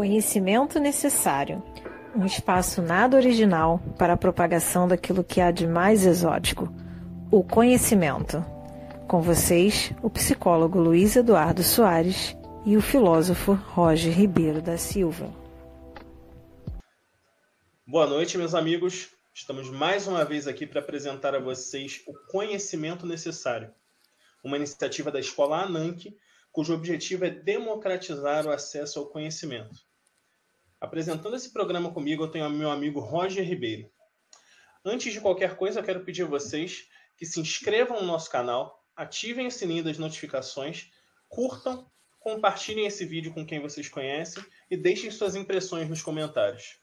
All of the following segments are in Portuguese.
Conhecimento necessário. Um espaço nada original para a propagação daquilo que há de mais exótico. O conhecimento. Com vocês, o psicólogo Luiz Eduardo Soares e o filósofo Roger Ribeiro da Silva. Boa noite, meus amigos. Estamos mais uma vez aqui para apresentar a vocês o conhecimento necessário, uma iniciativa da Escola Ananke, cujo objetivo é democratizar o acesso ao conhecimento. Apresentando esse programa comigo, eu tenho o meu amigo Roger Ribeiro. Antes de qualquer coisa, eu quero pedir a vocês que se inscrevam no nosso canal, ativem o sininho das notificações, curtam, compartilhem esse vídeo com quem vocês conhecem e deixem suas impressões nos comentários.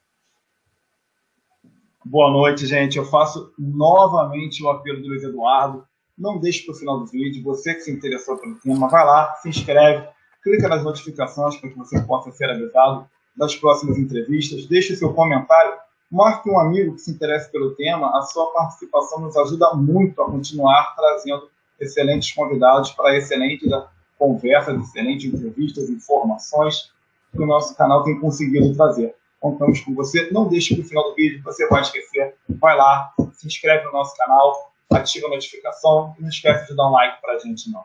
Boa noite, gente. Eu faço novamente o apelo do Luiz Eduardo. Não deixe para o final do vídeo. Você que se interessou pelo tema, vai lá, se inscreve, clica nas notificações para que você possa ser avisado das próximas entrevistas. Deixe seu comentário. Marque um amigo que se interesse pelo tema. A sua participação nos ajuda muito a continuar trazendo excelentes convidados para excelentes conversas, excelentes entrevistas, informações que o nosso canal tem conseguido trazer. Contamos com você. Não deixe para o final do vídeo, você vai esquecer. Vai lá, se inscreve no nosso canal, ativa a notificação e não esquece de dar um like para a gente, não.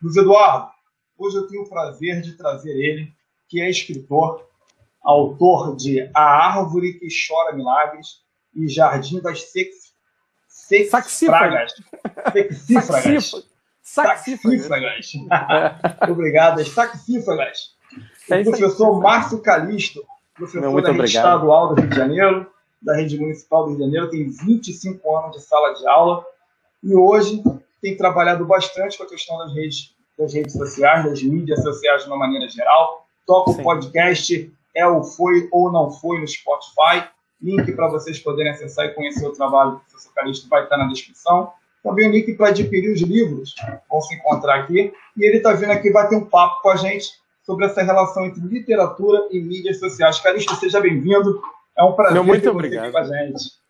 Luiz Eduardo, hoje eu tenho o prazer de trazer ele, que é escritor, autor de A Árvore que Chora Milagres e Jardim das Sex... Sexífragas. Sexífragas. Saxífragas. Obrigado, as saxífragas. É o professor Márcio Calisto professor Meu, da rede obrigado. estadual do Rio de Janeiro, da rede municipal do Rio de Janeiro, tem 25 anos de sala de aula e hoje tem trabalhado bastante com a questão das redes, das redes sociais, das mídias sociais de uma maneira geral. Toca o podcast É o Foi ou Não Foi no Spotify. Link para vocês poderem acessar e conhecer o trabalho do professor Calixto vai estar na descrição. Também o link para adquirir os livros vão se encontrar aqui. E ele está vindo aqui bater um papo com a gente sobre essa relação entre literatura e mídias sociais. Calixto, seja bem-vindo. É um prazer Meu, muito obrigado. com a gente.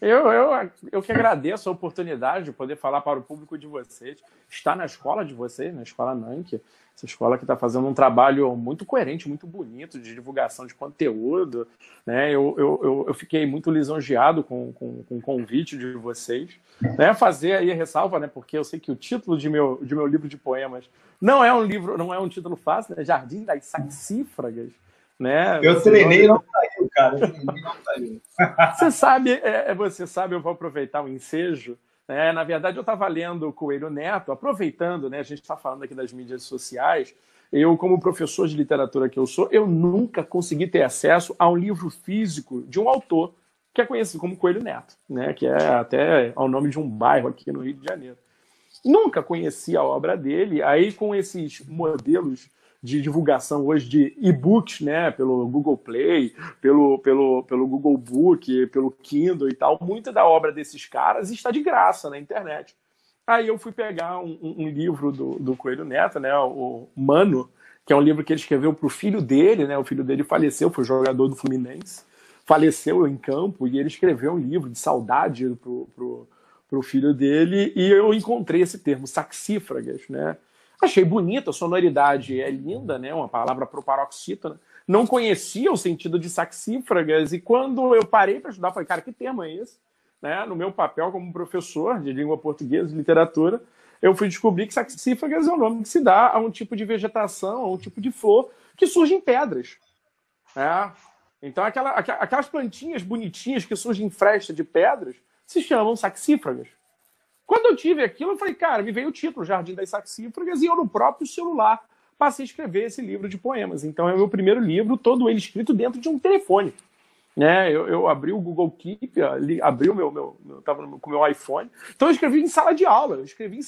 Eu, eu, eu que agradeço a oportunidade de poder falar para o público de vocês, estar na escola de vocês, na escola Nank, essa escola que está fazendo um trabalho muito coerente, muito bonito de divulgação de conteúdo. Né? Eu, eu, eu fiquei muito lisonjeado com, com, com o convite de vocês. Né? Fazer aí a ressalva, né? porque eu sei que o título de meu, de meu livro de poemas não é um livro, não é um título fácil, né? Jardim das Saxífragas. Né? Eu treinei não cara. Você sabe, é, é, você sabe, eu vou aproveitar o ensejo é, na verdade, eu estava lendo o Coelho Neto, aproveitando, né, a gente está falando aqui das mídias sociais. Eu, como professor de literatura que eu sou, eu nunca consegui ter acesso a um livro físico de um autor que é conhecido como Coelho Neto, né, que é até ao nome de um bairro aqui no Rio de Janeiro. Nunca conheci a obra dele, aí com esses modelos de divulgação hoje de e-books, né, pelo Google Play, pelo, pelo, pelo Google Book, pelo Kindle e tal, muita da obra desses caras está de graça na internet. Aí eu fui pegar um, um livro do, do Coelho Neto, né, o Mano, que é um livro que ele escreveu para o filho dele, né, o filho dele faleceu, foi jogador do Fluminense, faleceu em campo e ele escreveu um livro de saudade para o filho dele e eu encontrei esse termo, saxífragas, né, Achei bonita, a sonoridade é linda, né? Uma palavra proparoxítona. Não conhecia o sentido de saxífragas e quando eu parei para estudar, falei, cara, que termo é esse? Né? No meu papel como professor de língua portuguesa e literatura, eu fui descobrir que saxífragas é o nome que se dá a um tipo de vegetação, a um tipo de flor que surge em pedras. É. Então, aquela, aquelas plantinhas bonitinhas que surgem em fresta de pedras se chamam saxífragas. Quando eu tive aquilo, eu falei, cara, me veio o título, Jardim das Saxífragas, e eu no próprio celular passei a escrever esse livro de poemas. Então é o meu primeiro livro, todo ele escrito dentro de um telefone. Né? Eu, eu abri o Google Keep, abri o meu, meu, eu estava com o meu iPhone. Então eu escrevi em sala de aula, eu escrevi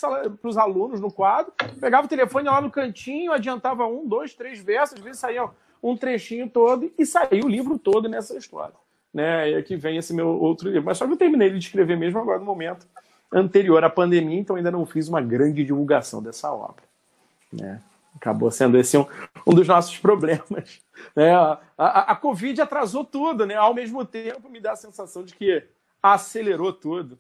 para os alunos no quadro, pegava o telefone lá no cantinho, adiantava um, dois, três versos, às vezes saía um trechinho todo e saiu o livro todo nessa história. Né? E aqui vem esse meu outro livro. Mas só que eu terminei de escrever mesmo agora no momento anterior à pandemia, então ainda não fiz uma grande divulgação dessa obra. Né? Acabou sendo esse um, um dos nossos problemas. Né? A, a, a, Covid atrasou tudo, né? ao mesmo tempo me dá a sensação de que acelerou tudo.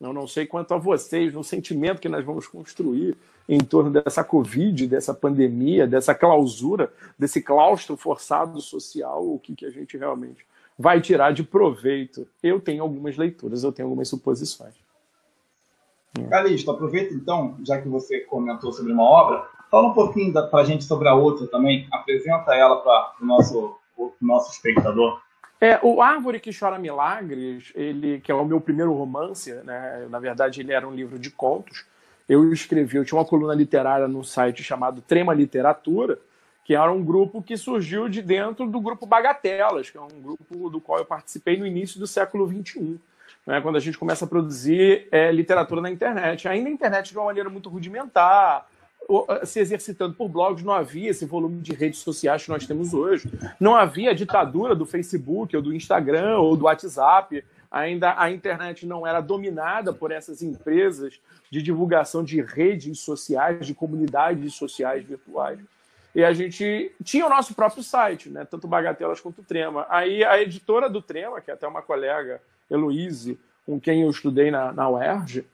Eu não sei quanto a vocês, no sentimento que nós vamos construir em torno dessa Covid, dessa pandemia, dessa clausura, desse claustro forçado social, o que, que a gente realmente vai tirar de proveito. Eu tenho algumas leituras, eu tenho algumas suposições. Calixto, aproveita então, já que você comentou sobre uma obra, fala um pouquinho para a gente sobre a outra também, apresenta ela para o nosso, nosso espectador. É, o Árvore que Chora Milagres, ele que é o meu primeiro romance, né? na verdade ele era um livro de contos. Eu escrevi, eu tinha uma coluna literária no site chamado Trema Literatura, que era um grupo que surgiu de dentro do grupo Bagatelas, que é um grupo do qual eu participei no início do século XXI, né? quando a gente começa a produzir é, literatura na internet. Ainda a internet de uma maneira muito rudimentar, se exercitando por blogs, não havia esse volume de redes sociais que nós temos hoje. Não havia a ditadura do Facebook, ou do Instagram, ou do WhatsApp. Ainda a internet não era dominada por essas empresas de divulgação de redes sociais, de comunidades sociais virtuais. E a gente tinha o nosso próprio site, né? tanto Bagatelas quanto Trema. Aí a editora do Trema, que é até uma colega, Heloise, com quem eu estudei na, na UERJ,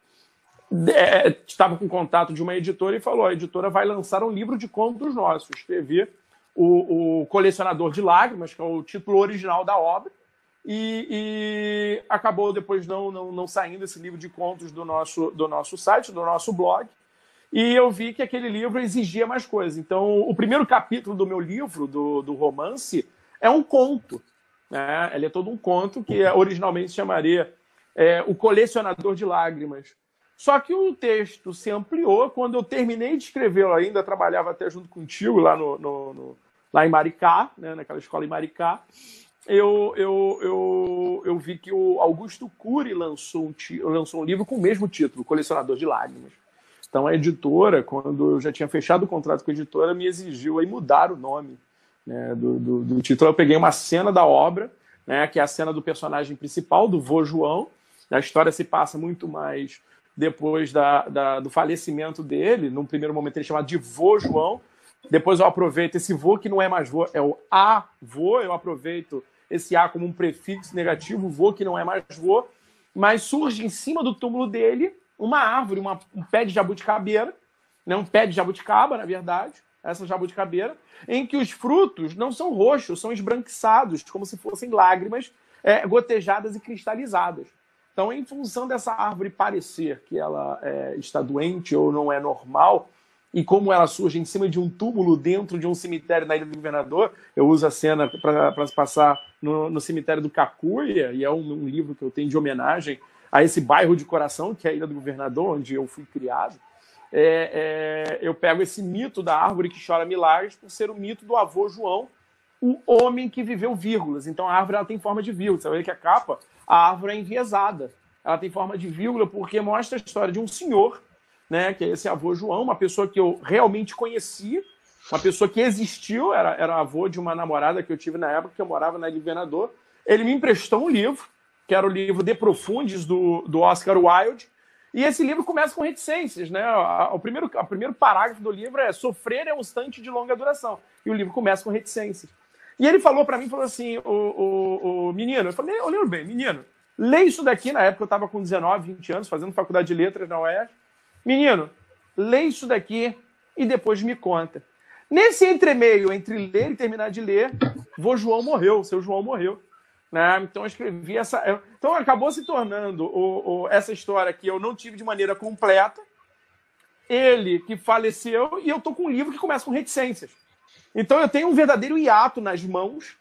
é, estava com contato de uma editora e falou: a editora vai lançar um livro de contos nossos. Escrevi o, o Colecionador de Lágrimas, que é o título original da obra, e, e, acabou depois não, não, não saindo esse livro de contos do nosso, do nosso site, do nosso blog. E eu vi que aquele livro exigia mais coisas. Então, o primeiro capítulo do meu livro, do, do romance, é um conto. Né? Ele é todo um conto que originalmente se chamaria é, O Colecionador de Lágrimas. Só que o texto se ampliou quando eu terminei de escrevê-lo ainda, trabalhava até junto contigo lá, no, no, no, lá em Maricá, né, naquela escola em Maricá. Eu, eu, eu, eu vi que o Augusto Cury lançou um, lançou um livro com o mesmo título, Colecionador de Lágrimas. Então a editora, quando eu já tinha fechado o contrato com a editora, me exigiu aí mudar o nome né, do, do, do, título. Eu peguei uma cena da obra, né, que é a cena do personagem principal, do vô João. A história se passa muito mais depois da, da, do falecimento dele. Num primeiro momento ele é chamado de vô João. Depois eu aproveito esse vô, que não é mais vô, é o avô. Eu aproveito esse A como um prefixo negativo, vô, que não é mais vô. Mas surge em cima do túmulo dele uma árvore, uma, um pé de jabuticabeira, né? um pé de jabuticaba, na verdade, essa jabuticabeira, em que os frutos não são roxos, são esbranquiçados, como se fossem lágrimas é, gotejadas e cristalizadas. Então, em função dessa árvore parecer que ela é, está doente ou não é normal, e como ela surge em cima de um túmulo dentro de um cemitério na Ilha do Governador, eu uso a cena para se passar no, no, cemitério do Cacuia, e é um, um, livro que eu tenho de homenagem a esse bairro de coração, que é a Ilha do Governador, onde eu fui criado. É, é, eu pego esse mito da árvore que chora milagres por ser o mito do avô João, o homem que viveu vírgulas. Então a árvore ela tem forma de vírgula. Você ver que a capa, a árvore é enviesada. Ela tem forma de vírgula porque mostra a história de um senhor, né, que é esse avô João, uma pessoa que eu realmente conheci, uma pessoa que existiu, era, era avô de uma namorada que eu tive na época que eu morava na Governador. Ele me emprestou um livro, que era o livro De Profundes, do, do Oscar Wilde, e esse livro começa com reticências, né? O primeiro, o primeiro parágrafo do livro é sofrer é um instante de longa duração. E o livro começa com reticências. E ele falou para mim, falou assim, o, o, o menino, eu falei, eu lembro bem, menino, lê isso daqui, na época eu estava com 19, 20 anos, fazendo faculdade de letras na UERJ. Menino, lê isso daqui e depois me conta. Nesse entremeio, entre ler e terminar de ler, vô João morreu, seu João morreu. Né? Então eu escrevi essa. Então acabou se tornando o, o, essa história que eu não tive de maneira completa. Ele que faleceu, e eu tô com um livro que começa com reticências. Então eu tenho um verdadeiro hiato nas mãos.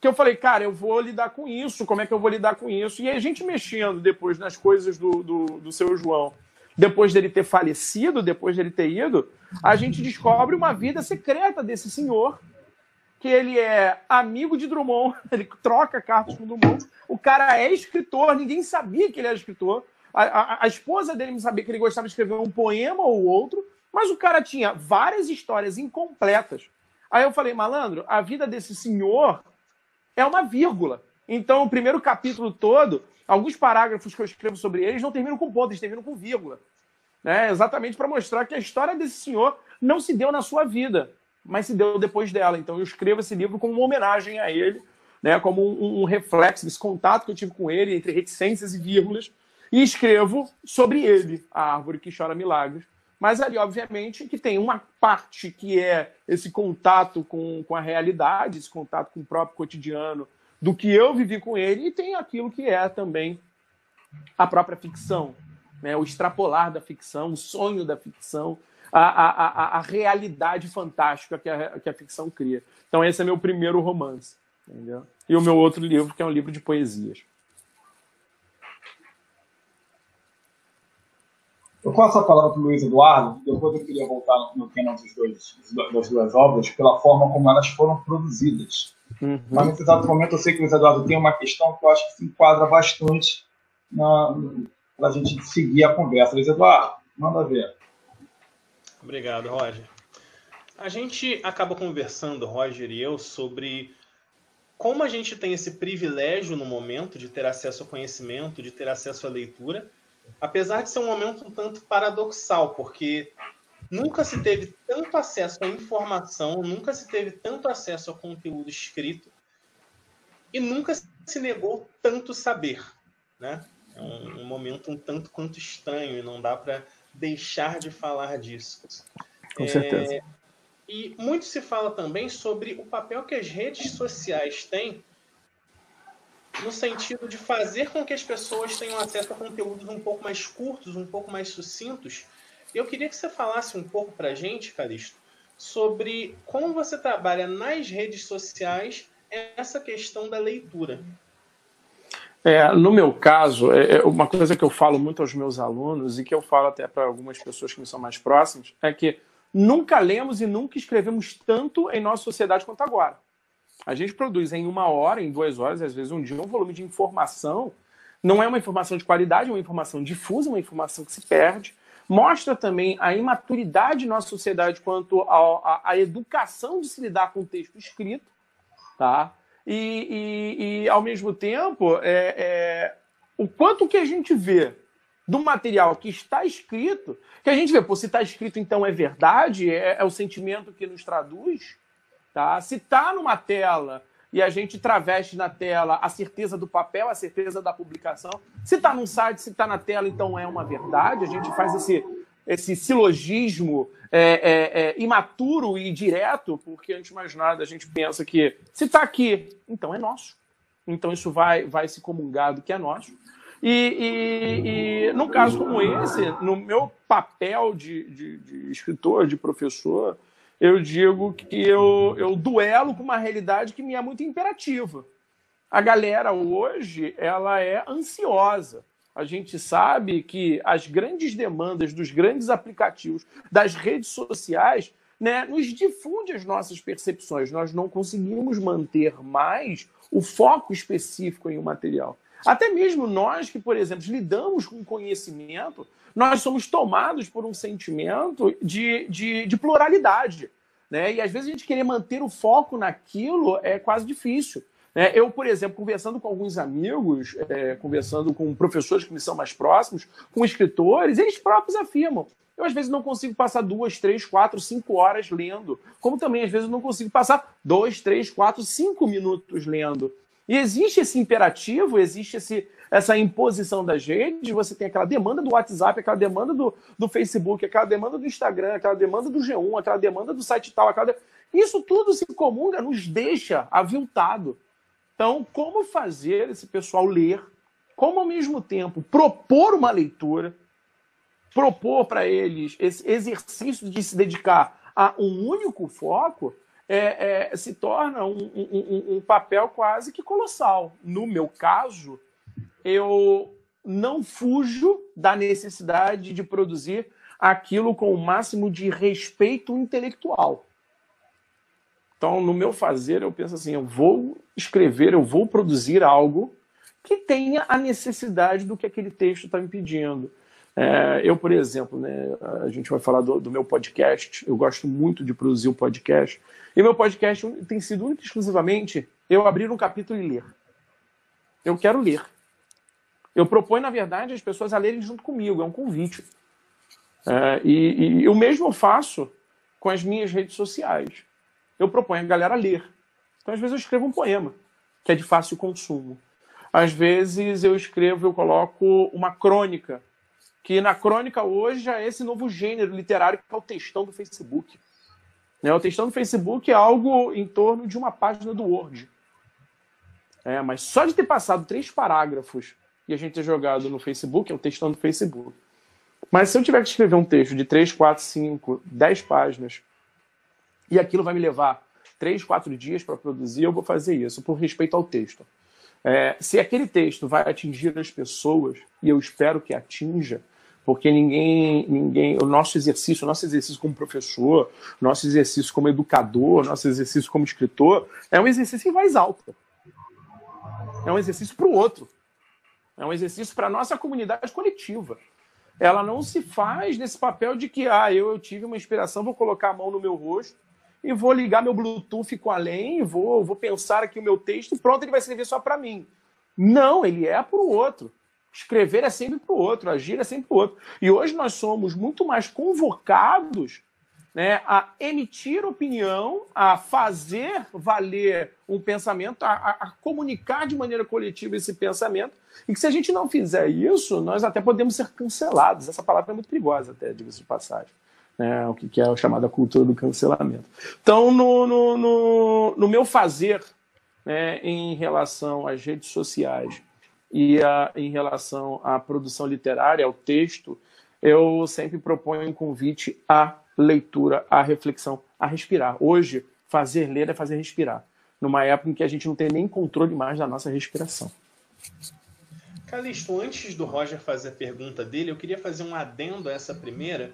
Que eu falei, cara, eu vou lidar com isso, como é que eu vou lidar com isso? E a gente mexendo depois nas coisas do, do, do seu João, depois dele ter falecido, depois dele ter ido, a gente descobre uma vida secreta desse senhor, que ele é amigo de Drummond, ele troca cartas com Drummond. O cara é escritor, ninguém sabia que ele era escritor. A, a, a esposa dele não sabia que ele gostava de escrever um poema ou outro. Mas o cara tinha várias histórias incompletas. Aí eu falei, malandro, a vida desse senhor é uma vírgula. Então, o primeiro capítulo todo, alguns parágrafos que eu escrevo sobre eles não terminam com ponto, eles terminam com vírgula. Né? Exatamente para mostrar que a história desse senhor não se deu na sua vida, mas se deu depois dela. Então, eu escrevo esse livro como uma homenagem a ele, né? como um, um reflexo desse contato que eu tive com ele, entre reticências e vírgulas. e escrevo sobre ele, a árvore que chora milagres. Mas ali, obviamente, que tem uma parte que é esse contato com, com a realidade, esse contato com o próprio cotidiano, do que eu vivi com ele, e tem aquilo que é também a própria ficção, né? o extrapolar da ficção, o sonho da ficção, a, a, a, realidade fantástica que a, que a ficção cria. Então, esse é meu primeiro romance. Entendeu? E o meu outro livro, que é um livro de poesias. Eu passo a palavra para o Luiz Eduardo, depois eu queria voltar no tema dos dois, das duas obras, pela forma como elas foram produzidas. Uhum. Mas nesse exato momento eu sei que o Luiz Eduardo tem uma questão que eu acho que se enquadra bastante para a gente seguir a conversa. Luiz Eduardo, manda ver. Obrigado, Roger. A gente acaba conversando, Roger e eu, sobre como a gente tem esse privilégio no momento de ter acesso ao conhecimento, de ter acesso à leitura, apesar de ser um momento um tanto paradoxal, porque nunca se teve tanto acesso à informação, nunca se teve tanto acesso ao conteúdo escrito e nunca se negou tanto saber, né? É um, um momento um tanto quanto estranho e não dá para deixar de falar disso. Com certeza. É, e muito se fala também sobre o papel que as redes sociais têm no sentido de fazer com que as pessoas tenham acesso a conteúdos um pouco mais curtos, um pouco mais sucintos. Eu queria que você falasse um pouco para a gente, Caristo, sobre como você trabalha nas redes sociais essa questão da leitura. É, no meu caso, é, é uma coisa que eu falo muito aos meus alunos e que eu falo até para algumas pessoas que me são mais próximas é que nunca lemos e nunca escrevemos tanto em nossa sociedade quanto agora. A gente produz em uma hora, em duas horas, às vezes um dia, um volume de informação. Não é uma informação de qualidade, é uma informação difusa, uma informação que se perde. Mostra também a imaturidade de nossa sociedade quanto à educação de se lidar com o texto escrito. Tá? E, e, e ao mesmo tempo, é, é, o quanto que a gente vê do material que está escrito, que a gente vê, pô, se está escrito, então é verdade, é, é o sentimento que nos traduz. Tá? Se está numa tela e a gente traveste na tela a certeza do papel, a certeza da publicação, se está num site, se está na tela, então é uma verdade. A gente faz esse, esse silogismo é, é, é, imaturo e direto, porque antes de mais nada a gente pensa que se está aqui, então é nosso. Então isso vai, vai se comungar do que é nosso. E, e, e num caso como esse, no meu papel de, de, de escritor, de professor, eu digo que eu, eu duelo com uma realidade que me é muito imperativa. A galera hoje ela é ansiosa. A gente sabe que as grandes demandas dos grandes aplicativos, das redes sociais, né, nos difunde as nossas percepções. Nós não conseguimos manter mais o foco específico em um material. Até mesmo nós que, por exemplo, lidamos com conhecimento, nós somos tomados por um sentimento de, de, de pluralidade. Né? E às vezes a gente querer manter o foco naquilo é quase difícil. Né? Eu, por exemplo, conversando com alguns amigos, é, conversando com professores que me são mais próximos, com escritores, eles próprios afirmam. Eu, às vezes, não consigo passar duas, três, quatro, cinco horas lendo. Como também, às vezes, não consigo passar dois, três, quatro, cinco minutos lendo. E existe esse imperativo, existe esse, essa imposição das redes, você tem aquela demanda do WhatsApp, aquela demanda do, do Facebook, aquela demanda do Instagram, aquela demanda do G1, aquela demanda do site tal, aquela... isso tudo se comunga, nos deixa aviltado. Então, como fazer esse pessoal ler, como ao mesmo tempo propor uma leitura, propor para eles esse exercício de se dedicar a um único foco, é, é, se torna um, um, um, papel quase que colossal. No meu caso, eu não fujo da necessidade de produzir aquilo com o máximo de respeito intelectual. Então, no meu fazer, eu penso assim: eu vou escrever, eu vou produzir algo que tenha a necessidade do que aquele texto está me pedindo. É, eu, por exemplo, né, a gente vai falar do, do, meu podcast, eu gosto muito de produzir o um podcast, e meu podcast tem sido único exclusivamente eu abrir um capítulo e ler. Eu quero ler. Eu proponho, na verdade, as pessoas a lerem junto comigo, é um convite. É, e, e o mesmo eu faço com as minhas redes sociais. Eu proponho a galera ler. Então, às vezes, eu escrevo um poema, que é de fácil consumo. Às vezes eu escrevo, eu coloco uma crônica, que na crônica hoje já é esse novo gênero literário que é o textão do Facebook. Né? O textão do Facebook é algo em torno de uma página do Word. É, mas só de ter passado três parágrafos e a gente ter jogado no Facebook, é o textão do Facebook. Mas se eu tiver que escrever um texto de 3, 4, 5, 10 páginas, e aquilo vai me levar 3, 4 dias para produzir, eu vou fazer isso, por respeito ao texto. É, se aquele texto vai atingir as pessoas, e eu espero que atinja, porque ninguém, ninguém, o nosso exercício, o nosso exercício como professor, nosso exercício como educador, nosso exercício como escritor, é um exercício em voz alta. É um exercício para o outro. É um exercício para a nossa comunidade coletiva. Ela não se faz nesse papel de que, ah, eu, eu tive uma inspiração, vou colocar a mão no meu rosto e vou ligar meu Bluetooth com além, vou, vou pensar aqui o meu texto pronto, ele vai servir só para mim. Não, ele é para o outro. Escrever é sempre para o outro, agir é sempre para o outro. E hoje nós somos muito mais convocados né, a emitir opinião, a fazer valer um pensamento, a, a, a, comunicar de maneira coletiva esse pensamento. E que se a gente não fizer isso, nós até podemos ser cancelados. Essa palavra é muito perigosa, até, diga-se de passagem. Né, o que é a chamada cultura do cancelamento. Então, no, no, no, no meu fazer né, em relação às redes sociais e a, em relação à produção literária, ao texto, eu sempre proponho um convite à leitura, à reflexão, a respirar. Hoje, fazer ler é fazer respirar, numa época em que a gente não tem nem controle mais da nossa respiração. Calixto, antes do Roger fazer a pergunta dele, eu queria fazer um adendo a essa primeira.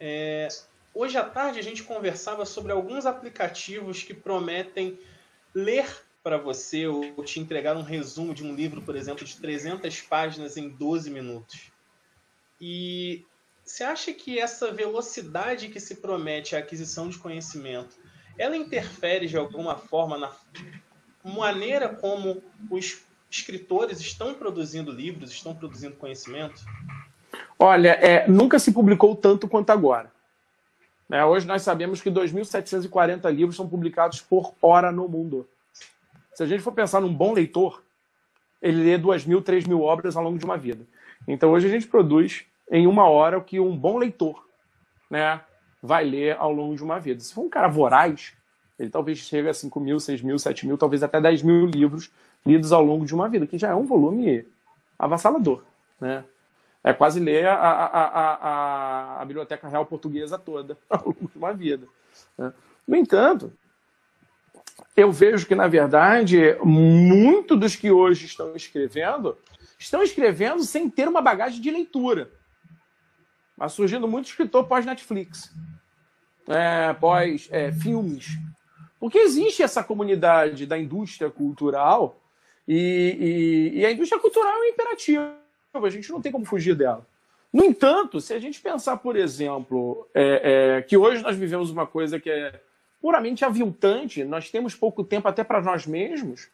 É, hoje à tarde a gente conversava sobre alguns aplicativos que prometem ler para você ou te entregar um resumo de um livro, por exemplo, de 300 páginas em 12 minutos. E você acha que essa velocidade que se promete a aquisição de conhecimento, ela interfere de alguma forma na maneira como os escritores estão produzindo livros, estão produzindo conhecimento? Olha, é, nunca se publicou tanto quanto agora. É, hoje nós sabemos que 2.740 livros são publicados por hora no mundo. Se a gente for pensar num bom leitor, ele lê 2.000, 3.000 obras ao longo de uma vida. Então hoje a gente produz em uma hora o que um bom leitor né, vai ler ao longo de uma vida. Se for um cara voraz, ele talvez chegue a 5 mil, 6 mil, 7 mil, talvez até 10 mil livros lidos ao longo de uma vida, que já é um volume avassalador. Né? É quase ler a, a, a, a, Biblioteca Real Portuguesa toda ao longo de uma vida. Né? No entanto, eu vejo que, na verdade, muito dos que hoje estão escrevendo estão escrevendo sem ter uma bagagem de leitura. Mas surgindo muito escritor pós-Netflix, é, pós-filmes. É, Porque existe essa comunidade da indústria cultural e, e, e, a indústria cultural é um imperativo. A gente não tem como fugir dela. No entanto, se a gente pensar, por exemplo, é, é, que hoje nós vivemos uma coisa que é puramente aviltante. Nós temos pouco tempo até para nós mesmos.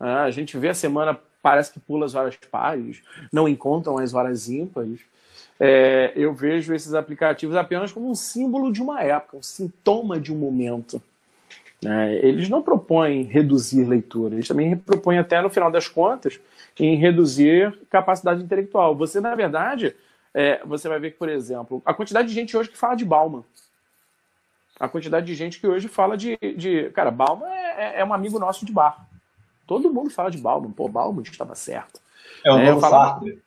É, a gente vê a semana, parece que pula as horas pares, não encontram as horas ímpares. É, eu vejo esses aplicativos apenas como um símbolo de uma época, um sintoma de um momento. É, eles não propõem reduzir leitura, eles também propõem, até no final das contas, em reduzir capacidade intelectual. Você, na verdade, é, você vai ver que, por exemplo, a quantidade de gente hoje que fala de Bauman a quantidade de gente que hoje fala de. de cara, Bauman é, é, é um amigo nosso de bar. Todo mundo fala de Bauman. Pô, Bauman estava certo. É o é, novo Sartre.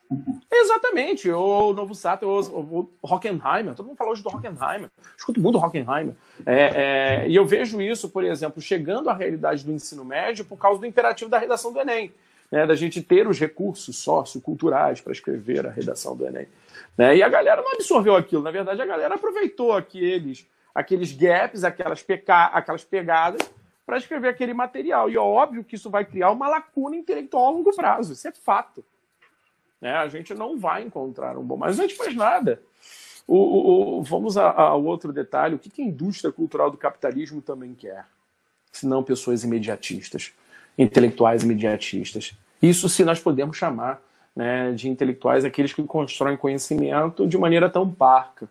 Exatamente, o novo Sartre, o, o Hockenheimer, todo mundo fala hoje do Hockenheimer, escuto muito do Hockenheimer. É, é, e eu vejo isso, por exemplo, chegando à realidade do ensino médio por causa do imperativo da redação do Enem, né, da gente ter os recursos socioculturais para escrever a redação do Enem. Né, e a galera não absorveu aquilo, na verdade a galera aproveitou aqueles aqueles gaps, aquelas, peca... aquelas pegadas, para escrever aquele material. E é óbvio que isso vai criar uma lacuna intelectual a longo prazo. Isso é fato. Né? A gente não vai encontrar um bom. Mas antes mais nada, o, o, o, vamos ao outro detalhe. O que, que a indústria cultural do capitalismo também quer? Se não pessoas imediatistas, intelectuais imediatistas. Isso se nós podemos chamar né, de intelectuais aqueles que constroem conhecimento de maneira tão parca.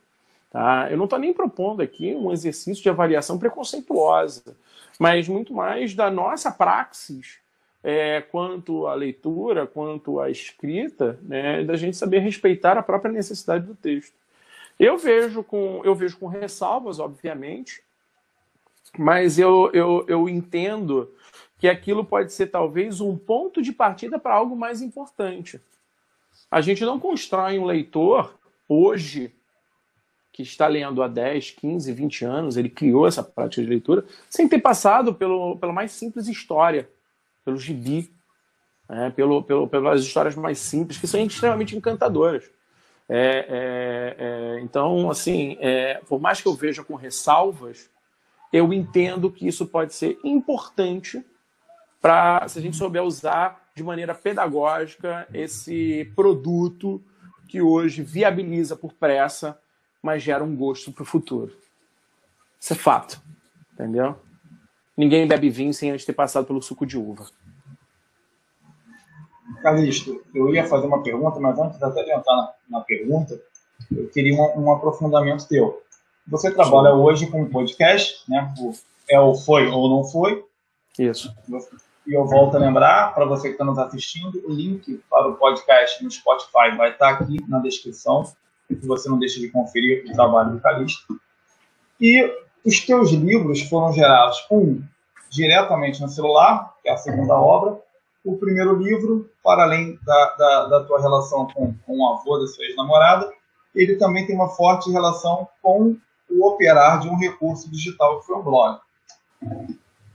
Tá? Eu não estou nem propondo aqui um exercício de avaliação preconceituosa, mas muito mais da nossa praxis é, quanto à leitura, quanto à escrita, né, da gente saber respeitar a própria necessidade do texto. Eu vejo com, eu vejo com ressalvas, obviamente, mas eu, eu, eu entendo que aquilo pode ser talvez um ponto de partida para algo mais importante. A gente não constrói um leitor hoje que está lendo há 10, 15, 20 anos, ele criou essa prática de leitura, sem ter passado pelo, pela mais simples história, pelo gibi, né? pelo, pelo, pelas histórias mais simples, que são extremamente encantadoras. É, é, é, então, assim, é, por mais que eu veja com ressalvas, eu entendo que isso pode ser importante para, se a gente souber usar de maneira pedagógica esse produto que hoje viabiliza por pressa mas gera um gosto para o futuro. Isso é fato, entendeu? Ninguém bebe vinho sem antes ter passado pelo suco de uva. Calixto, eu ia fazer uma pergunta, mas antes até de entrar na, na pergunta, eu queria um, um, aprofundamento teu. Você trabalha Sim. hoje com um podcast, né? O é ou foi ou não foi. Isso. E eu volto a lembrar, para você que está nos assistindo, o link para o podcast no Spotify vai estar aqui na descrição que você não deixe de conferir o trabalho do Calixto. E os teus livros foram gerados, um, diretamente no celular, que é a segunda obra, o primeiro livro, para além da, da, da tua relação com, com o avô da sua ex-namorada, ele também tem uma forte relação com o operar de um recurso digital que foi o blog.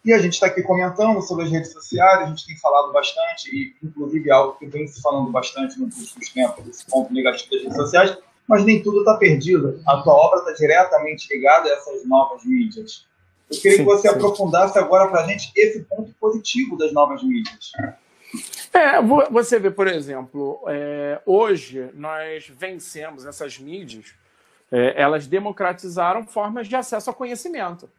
E a gente está aqui comentando sobre as redes sociais, a gente tem falado bastante, e inclusive algo que vem se falando bastante nos últimos tempos, esse ponto negativo das redes sociais, mas nem tudo está perdido. A tua obra está diretamente ligada a essas novas mídias. Eu queria sim, que você sim. aprofundasse agora para a gente esse ponto positivo das novas mídias. É, você vê, por exemplo, é, hoje nós vencemos essas mídias, é, elas democratizaram formas de acesso ao conhecimento.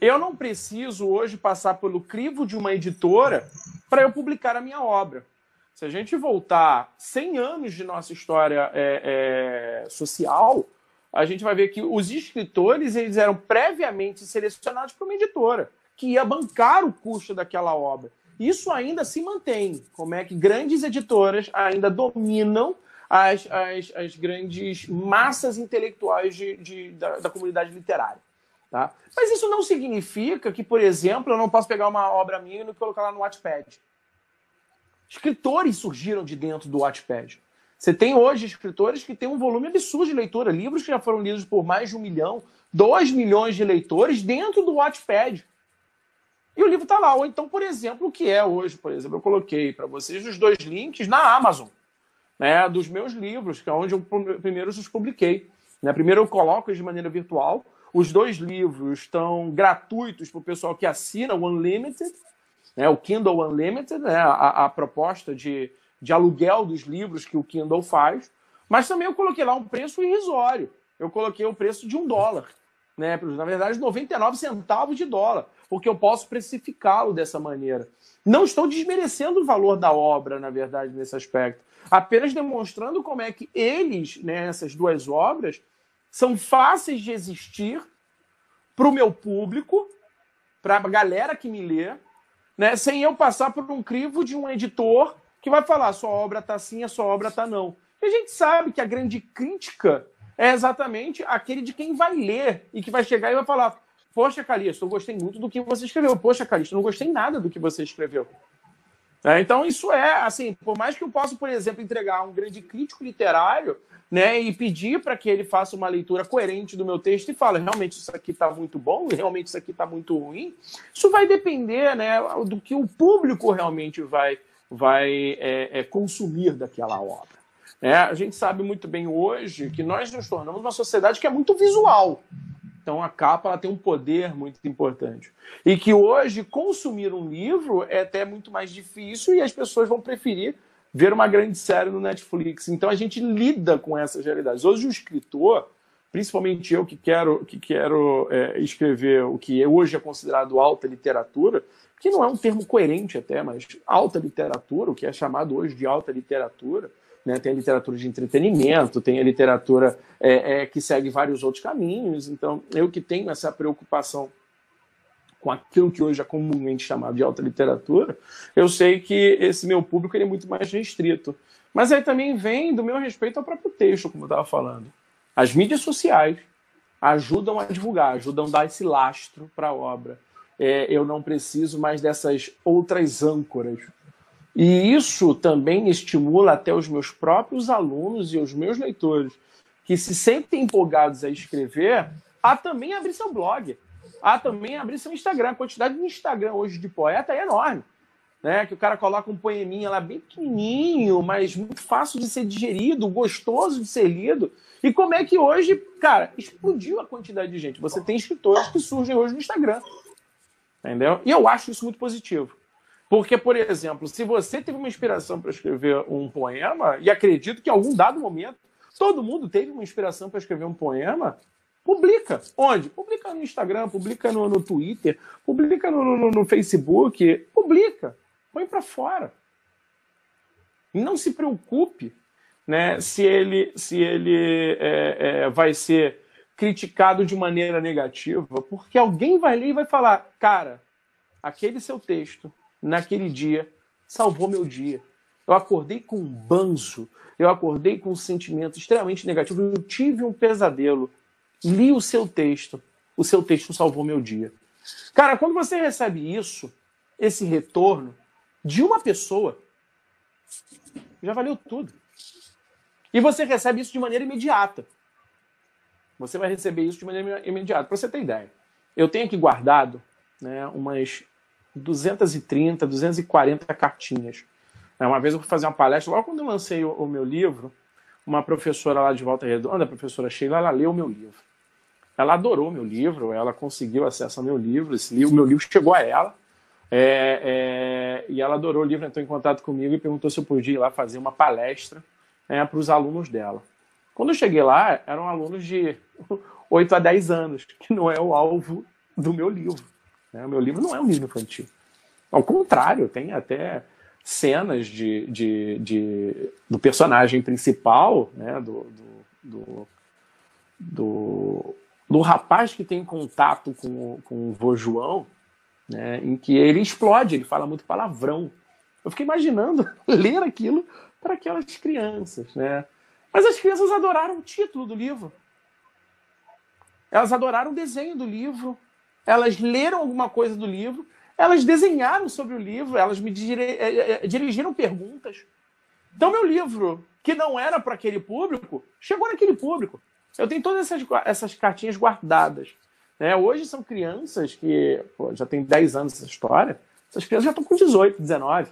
Eu não preciso hoje passar pelo crivo de uma editora para eu publicar a minha obra. Se a gente voltar 100 anos de nossa história é, é, social, a gente vai ver que os escritores eles eram previamente selecionados por uma editora que ia bancar o custo daquela obra. Isso ainda se mantém. Como é que grandes editoras ainda dominam as, as, as grandes massas intelectuais de, de da, da, comunidade literária. Tá? Mas isso não significa que, por exemplo, eu não posso pegar uma obra minha e colocar lá no Wattpad. Escritores surgiram de dentro do Wattpad. Você tem hoje escritores que têm um volume absurdo de leitura, livros que já foram lidos por mais de um milhão, dois milhões de leitores dentro do Wattpad. E o livro está lá. Ou então, por exemplo, o que é hoje, por exemplo, eu coloquei para vocês os dois links na Amazon, né, dos meus livros, que é onde eu primeiro os publiquei. Né? Primeiro eu coloco de maneira virtual. Os dois livros estão gratuitos para o pessoal que assina o Unlimited né, o Kindle Unlimited, né, a, a proposta de, de aluguel dos livros que o Kindle faz, mas também eu coloquei lá um preço irrisório. Eu coloquei o preço de um dólar, né, na verdade 99 centavos de dólar, porque eu posso precificá-lo dessa maneira. Não estou desmerecendo o valor da obra, na verdade, nesse aspecto, apenas demonstrando como é que eles, né, essas duas obras, são fáceis de existir para o meu público, para a galera que me lê, né, sem eu passar por um crivo de um editor que vai falar sua obra está assim, a sua obra está não. E a gente sabe que a grande crítica é exatamente aquele de quem vai ler e que vai chegar e vai falar: Poxa, Calixto, eu gostei muito do que você escreveu. Poxa, Calixto, eu não gostei nada do que você escreveu. É, então, isso é, assim, por mais que eu possa, por exemplo, entregar um grande crítico literário né, e pedir para que ele faça uma leitura coerente do meu texto e fale, realmente isso aqui está muito bom, realmente isso aqui está muito ruim, isso vai depender né, do que o público realmente vai, vai é, é, consumir daquela obra. É, a gente sabe muito bem hoje que nós nos tornamos uma sociedade que é muito visual. Então a capa ela tem um poder muito importante. E que hoje consumir um livro é até muito mais difícil e as pessoas vão preferir ver uma grande série no Netflix. Então a gente lida com essas realidades. Hoje o escritor, principalmente eu que quero, que quero é, escrever o que hoje é considerado alta literatura, que não é um termo coerente até, mas alta literatura, o que é chamado hoje de alta literatura, né? Tem a literatura de entretenimento, tem a literatura é, é, que segue vários outros caminhos. Então, eu que tenho essa preocupação com aquilo que hoje é comumente chamado de alta literatura, eu sei que esse meu público é muito mais restrito. Mas aí também vem do meu respeito ao próprio texto, como eu estava falando. As mídias sociais ajudam a divulgar, ajudam a dar esse lastro para a obra. É, eu não preciso mais dessas outras âncoras. E isso também estimula até os meus próprios alunos e os meus leitores, que se sentem empolgados a escrever, a também abrir seu blog a também abrir seu Instagram. A quantidade de Instagram hoje de poeta é enorme. Né? Que o cara coloca um poeminha lá bem pequenininho, mas muito fácil de ser digerido, gostoso de ser lido. E como é que hoje, cara, explodiu a quantidade de gente. Você tem escritores que surgem hoje no Instagram. Entendeu? E eu acho isso muito positivo. Porque, por exemplo, se você teve uma inspiração para escrever um poema, e acredito que em algum dado momento todo mundo teve uma inspiração para escrever um poema, Publica. Onde? Publica no Instagram, publica no, no Twitter, publica no, no, no Facebook. Publica. Põe para fora. Não se preocupe né, se ele, se ele é, é, vai ser criticado de maneira negativa, porque alguém vai ler e vai falar: cara, aquele seu texto, naquele dia, salvou meu dia. Eu acordei com um banzo, eu acordei com um sentimento extremamente negativo, eu tive um pesadelo li o seu texto, o seu texto salvou meu dia. Cara, quando você recebe isso, esse retorno de uma pessoa, já valeu tudo. E você recebe isso de maneira imediata. Você vai receber isso de maneira imediata. Para você ter ideia, eu tenho aqui guardado né, umas 230, 240 cartinhas. Uma vez eu fui fazer uma palestra, logo quando eu lancei o, o meu livro, uma professora lá de Volta Redonda, a professora Sheila, ela leu o meu livro. Ela adorou meu livro, ela conseguiu acesso ao meu livro, esse livro, meu livro chegou a ela. É, é, e ela adorou o livro, entrou em contato comigo e perguntou se eu podia ir lá fazer uma palestra é, para os alunos dela. Quando eu cheguei lá, eram alunos de 8 a 10 anos, que não é o alvo do meu livro. Né? O meu livro não é um livro infantil. Ao contrário, tem até cenas de, de, de do personagem principal, né? do, do, do, do rapaz que tem contato com, com o vô João, né, em que ele explode, ele fala muito palavrão. Eu fiquei imaginando ler aquilo para aquelas crianças, né? Mas as crianças adoraram o título do livro. Elas adoraram o desenho do livro. Elas leram alguma coisa do livro. Elas desenharam sobre o livro. Elas me eh, eh, dirigiram perguntas. Então, meu livro, que não era para aquele público, chegou naquele público. Eu tenho todas essas, essas cartinhas guardadas. Né? Hoje são crianças que pô, já tem 10 anos essa história, essas crianças já estão com 18, 19.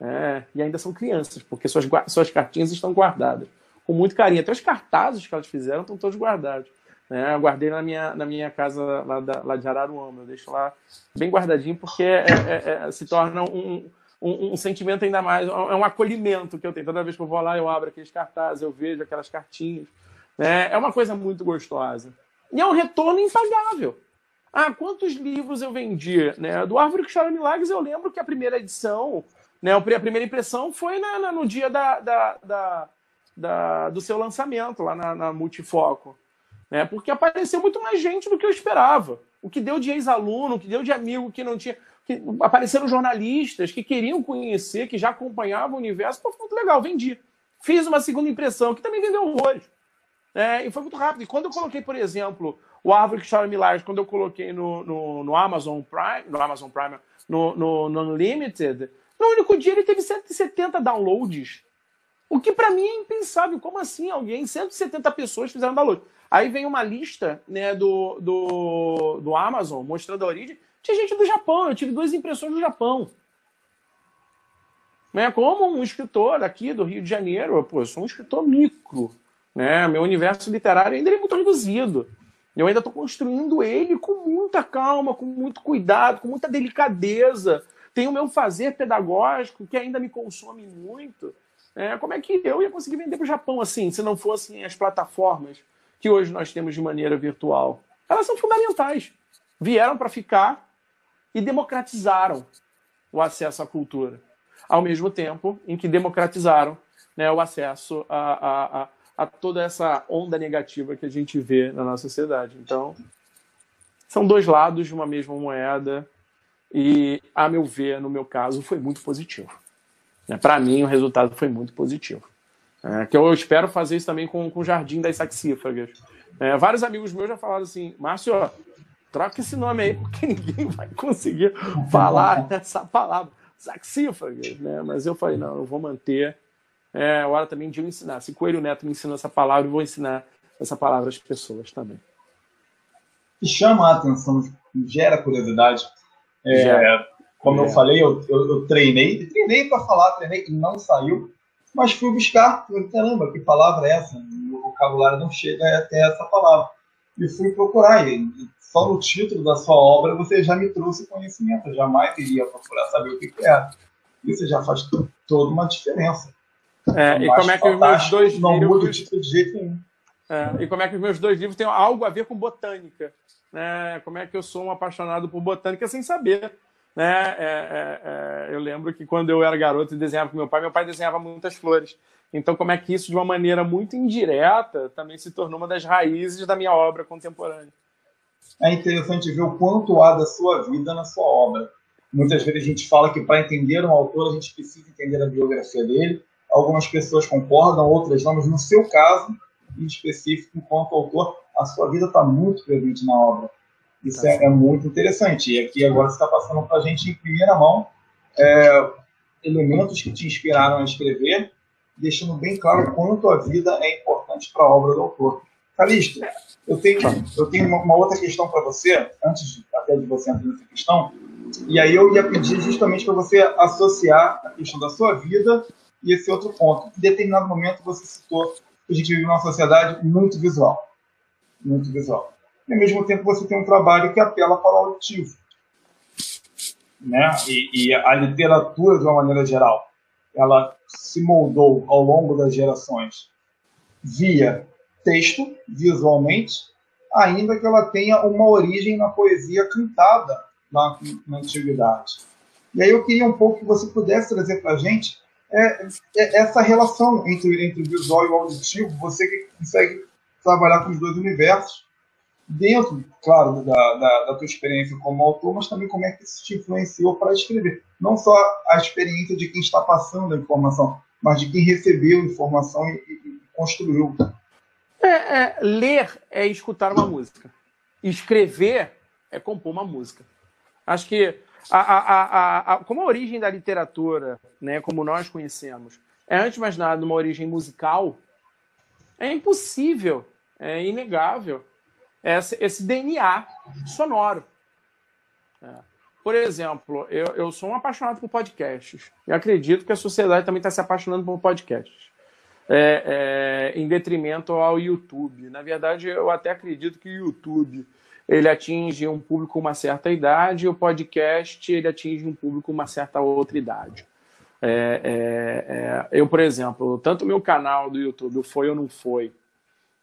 Né? E ainda são crianças, porque suas, suas cartinhas estão guardadas. Com muito carinho. Até os cartazes que elas fizeram estão todos guardados. Né? Eu guardei na minha, na minha casa lá, da, lá de Araruama. Eu deixo lá bem guardadinho, porque é, é, é, se torna um, um, um, sentimento ainda mais. É um acolhimento que eu tenho. Toda vez que eu vou lá, eu abro aqueles cartazes, eu vejo aquelas cartinhas. É, é uma coisa muito gostosa. E é um retorno impagável. Ah, quantos livros eu vendi? Né? Do Árvore que Chora Milagres, eu lembro que a primeira edição, né, a primeira impressão foi na, na, no dia da, da, da, da, do seu lançamento, lá na, na Multifoco. Né? Porque apareceu muito mais gente do que eu esperava. O que deu de ex-aluno, o que deu de amigo que não tinha. Que apareceram jornalistas que queriam conhecer, que já acompanhavam o universo. Pô, foi muito legal, vendi. Fiz uma segunda impressão, que também vendeu horrores. É, e foi muito rápido. E quando eu coloquei, por exemplo, o Árvore que Chora Milagres, quando eu coloquei no, no, no, Amazon Prime, no Amazon Prime, no, no, no Unlimited, no único dia ele teve 170 downloads. O que para mim é impensável. Como assim alguém, 170 pessoas fizeram download? Aí vem uma lista né, do, do, do Amazon mostrando a origem. Tinha gente do Japão, eu tive duas impressões do Japão. Né, como um escritor aqui do Rio de Janeiro, pô, eu sou um escritor micro. Né? Meu universo literário ainda é muito reduzido. Eu ainda estou construindo ele com muita calma, com muito cuidado, com muita delicadeza. Tem o meu fazer pedagógico que ainda me consome muito. É, como é que eu ia conseguir vender para o Japão assim, se não fossem as plataformas que hoje nós temos de maneira virtual? Elas são fundamentais. Vieram para ficar e democratizaram o acesso à cultura. Ao mesmo tempo em que democratizaram né, o acesso a, a, a toda essa onda negativa que a gente vê na nossa sociedade. Então, são dois lados de uma mesma moeda e, a meu ver, no meu caso, foi muito positivo. Para mim, o resultado foi muito positivo. É, que eu espero fazer isso também com, com o Jardim das Saxífragas. É, vários amigos meus já falaram assim, Márcio, troca esse nome aí, porque ninguém vai conseguir falar essa palavra, saxífragas, né? Mas eu falei, não, eu vou manter. É hora também de eu ensinar. Se Coelho Neto me ensina essa palavra, eu vou ensinar essa palavra às pessoas também. Que chama a atenção, gera curiosidade. É, como é. eu falei, eu, eu, eu treinei, treinei para falar, treinei e não saiu, mas fui buscar, falei, caramba, que palavra é essa? O vocabulário não chega até essa palavra. E fui procurar, e só no título da sua obra você já me trouxe conhecimento, eu jamais iria procurar saber o que, que era. Isso já faz toda uma diferença. É, e como é que os meus dois não livros... muda o título de jeito nenhum. É, e como é que os meus dois livros têm algo a ver com botânica? Né? Como é que eu sou um apaixonado por botânica sem saber? Né? É, é, é eu lembro que quando eu era garoto e desenhava com meu pai, meu pai desenhava muitas flores. Então, como é que isso, de uma maneira muito indireta, também se tornou uma das raízes da minha obra contemporânea? É interessante ver o quanto há da sua vida na sua obra. Muitas vezes a gente fala que para entender um autor a gente precisa entender a biografia dele. Algumas pessoas concordam, outras não, mas no seu caso, em específico, enquanto autor, a sua vida está muito presente na obra. Isso tá é, muito interessante. E aqui agora você está passando para a gente em primeira mão é, elementos que te inspiraram a escrever, deixando bem claro quanto a vida é importante para a obra do autor. Calixto, eu tenho, eu tenho uma, uma outra questão para você, antes de, até de você entrar nessa questão, e aí eu ia pedir justamente para você associar a questão da sua vida e esse outro ponto. Em determinado momento você citou que a gente vive numa sociedade muito visual. Muito visual. E ao mesmo tempo você tem um trabalho que apela para o auditivo. Né? E, e a literatura, de uma maneira geral, ela se moldou ao longo das gerações via texto, visualmente, ainda que ela tenha uma origem na poesia cantada na, na antiguidade. E aí eu queria um pouco que você pudesse trazer para a gente é, é essa relação entre, entre o visual e o auditivo, você que consegue trabalhar com os dois universos, dentro, claro, da, da, da, tua experiência como autor, mas também como é que isso te influenciou para escrever. Não só a experiência de quem está passando a informação, mas de quem recebeu a informação e, e, construiu. É, é, ler é escutar uma música. Escrever é compor uma música. Acho que a, a, a, como a origem da literatura, né, como nós conhecemos, é antes de mais nada uma origem musical, é impossível, é inegável esse, esse DNA sonoro. É. Por exemplo, eu, eu sou um apaixonado por podcasts. E acredito que a sociedade também está se apaixonando por podcasts. É, é, em detrimento ao YouTube. Na verdade, eu até acredito que o YouTube ele atinge um público uma certa idade e o podcast ele atinge um público uma certa outra idade. É, é, é, eu, por exemplo, tanto o meu canal do YouTube, o Foi ou Não Foi,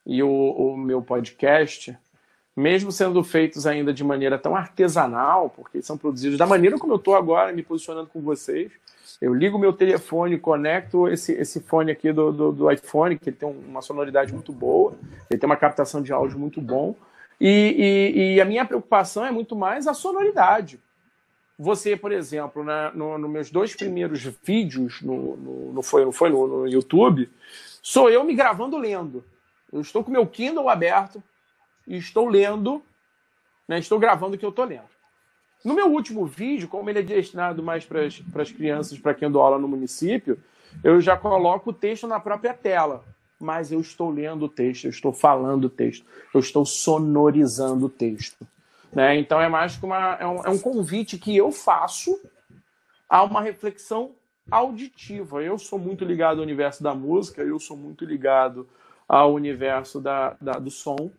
e o, o meu podcast, mesmo sendo feitos ainda de maneira tão artesanal, porque são produzidos da maneira como eu estou agora me posicionando com vocês, eu ligo meu telefone, conecto esse, esse fone aqui do, do, do iPhone, que tem uma sonoridade muito boa, ele tem uma captação de áudio muito bom, e, e, e, a minha preocupação é muito mais a sonoridade. Você, por exemplo, né, nos no meus dois primeiros vídeos no, no, no foi, no, foi no, no, YouTube, sou eu me gravando lendo. Eu estou com meu Kindle aberto e estou lendo, né, estou gravando o que eu estou lendo. No meu último vídeo, como ele é destinado mais para as crianças, para quem dou aula no município, eu já coloco o texto na própria tela mas eu estou lendo o texto, eu estou falando o texto, eu estou sonorizando o texto. Né? Então é mais que uma, é um, é um convite que eu faço a uma reflexão auditiva. Eu sou muito ligado ao universo da música, eu sou muito ligado ao universo da, da do som.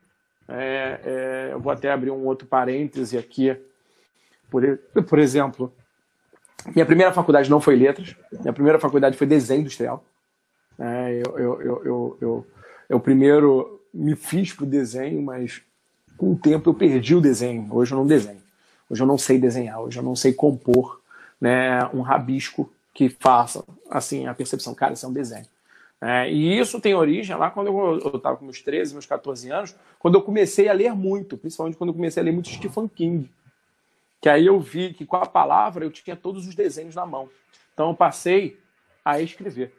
É, é, eu vou até abrir um outro parêntese aqui. Por, por exemplo, minha primeira faculdade não foi letras, minha primeira faculdade foi desenho industrial. É, eu, eu, eu, eu, eu, primeiro me fiz para o desenho, mas com o tempo eu perdi o desenho. Hoje eu não desenho. Hoje eu não sei desenhar. Hoje eu não sei compor né, um rabisco que faça assim a percepção, cara, isso é um desenho. É, e isso tem origem lá quando eu estava com meus 13, meus 14 anos, quando eu comecei a ler muito, principalmente quando eu comecei a ler muito Stephen King. Que aí eu vi que com a palavra eu tinha todos os desenhos na mão. Então eu passei a escrever.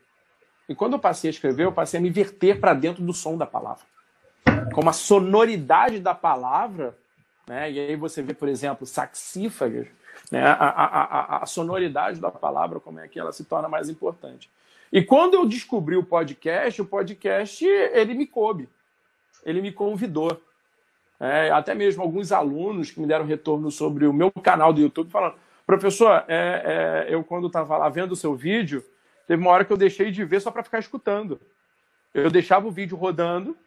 E quando eu passei a escrever, eu passei a me verter para dentro do som da palavra. Como a sonoridade da palavra, né? e aí você vê, por exemplo, saxífagas, né? a, a, a, a sonoridade da palavra, como é que ela se torna mais importante. E quando eu descobri o podcast, o podcast ele me coube, ele me convidou. É, até mesmo alguns alunos que me deram retorno sobre o meu canal do YouTube falando: professor, é, é, eu quando estava lá vendo o seu vídeo, teve uma hora que eu deixei de ver só para ficar escutando. Eu deixava o vídeo rodando,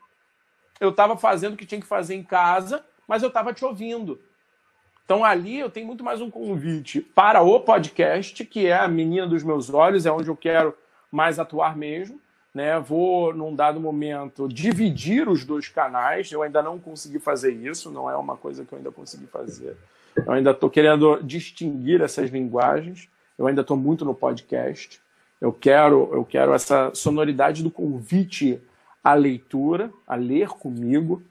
eu estava fazendo o que tinha que fazer em casa, mas eu estava te ouvindo. Então ali eu tenho muito mais um convite para o podcast, que é a menina dos meus olhos, é onde eu quero mais atuar mesmo. Né? Vou, num dado momento, dividir os dois canais. Eu ainda não consegui fazer isso, não é uma coisa que eu ainda consegui fazer. Eu ainda estou querendo distinguir essas linguagens. Eu ainda estou muito no podcast. Eu quero, eu quero essa sonoridade do convite à leitura, a ler comigo.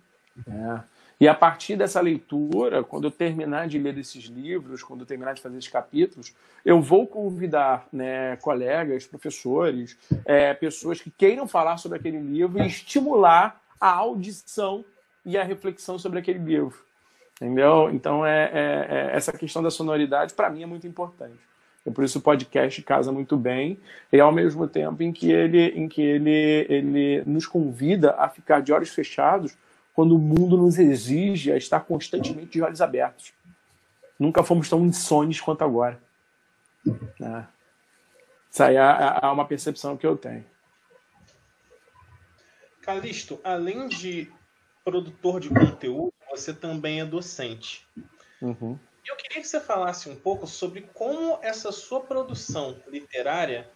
Né? E a partir dessa leitura, quando eu terminar de ler esses livros, quando eu terminar de fazer esses capítulos, eu vou convidar né, colegas, professores, é, pessoas que queiram falar sobre aquele livro e estimular a audição e a reflexão sobre aquele livro. Entendeu? Então, é, é, é essa questão da sonoridade, para mim, é muito importante. E por isso o podcast casa muito bem, e ao mesmo tempo em que ele, em que ele, ele nos convida a ficar de olhos fechados quando o mundo nos exige a estar constantemente de olhos abertos. Nunca fomos tão insônios quanto agora. Né? Isso aí é, é, é uma percepção que eu tenho. Calixto, além de produtor de conteúdo, você também é docente. Uhum. Eu queria que você falasse um pouco sobre como essa sua produção literária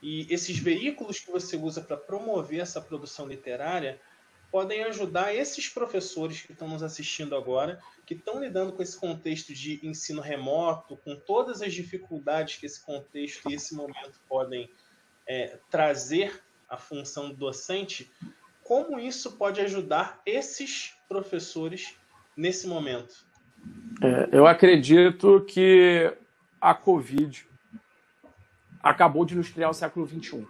e esses veículos que você usa para promover essa produção literária podem ajudar esses professores que estão nos assistindo agora, que estão lidando com esse contexto de ensino remoto, com todas as dificuldades que esse contexto e esse momento podem é, trazer à função do docente, como isso pode ajudar esses professores nesse momento? É, eu acredito que a Covid acabou de nos criar o século XXI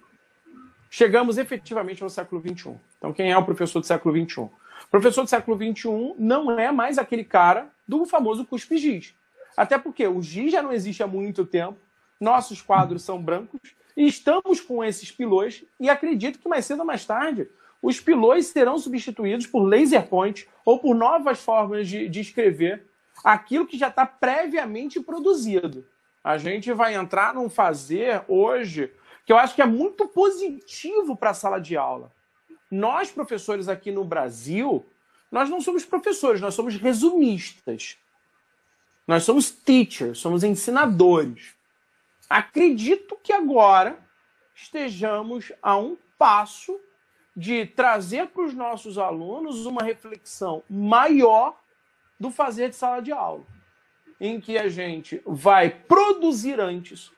chegamos efetivamente ao século XXI. Então, quem é o professor do século XXI? O professor do século XXI não é mais aquele cara do famoso cuspe giz. Até porque o giz já não existe há muito tempo, nossos quadros são brancos, e estamos com esses pilões, e acredito que mais cedo ou mais tarde os pilões serão substituídos por laser point ou por novas formas de, de escrever aquilo que já está previamente produzido. A gente vai entrar num fazer hoje que eu acho que é muito positivo para a sala de aula. Nós, professores aqui no Brasil, nós não somos professores, nós somos resumistas. Nós somos teachers, somos ensinadores. Acredito que agora estejamos a um passo de trazer para os nossos alunos uma reflexão maior do fazer de sala de aula, em que a gente vai produzir antes,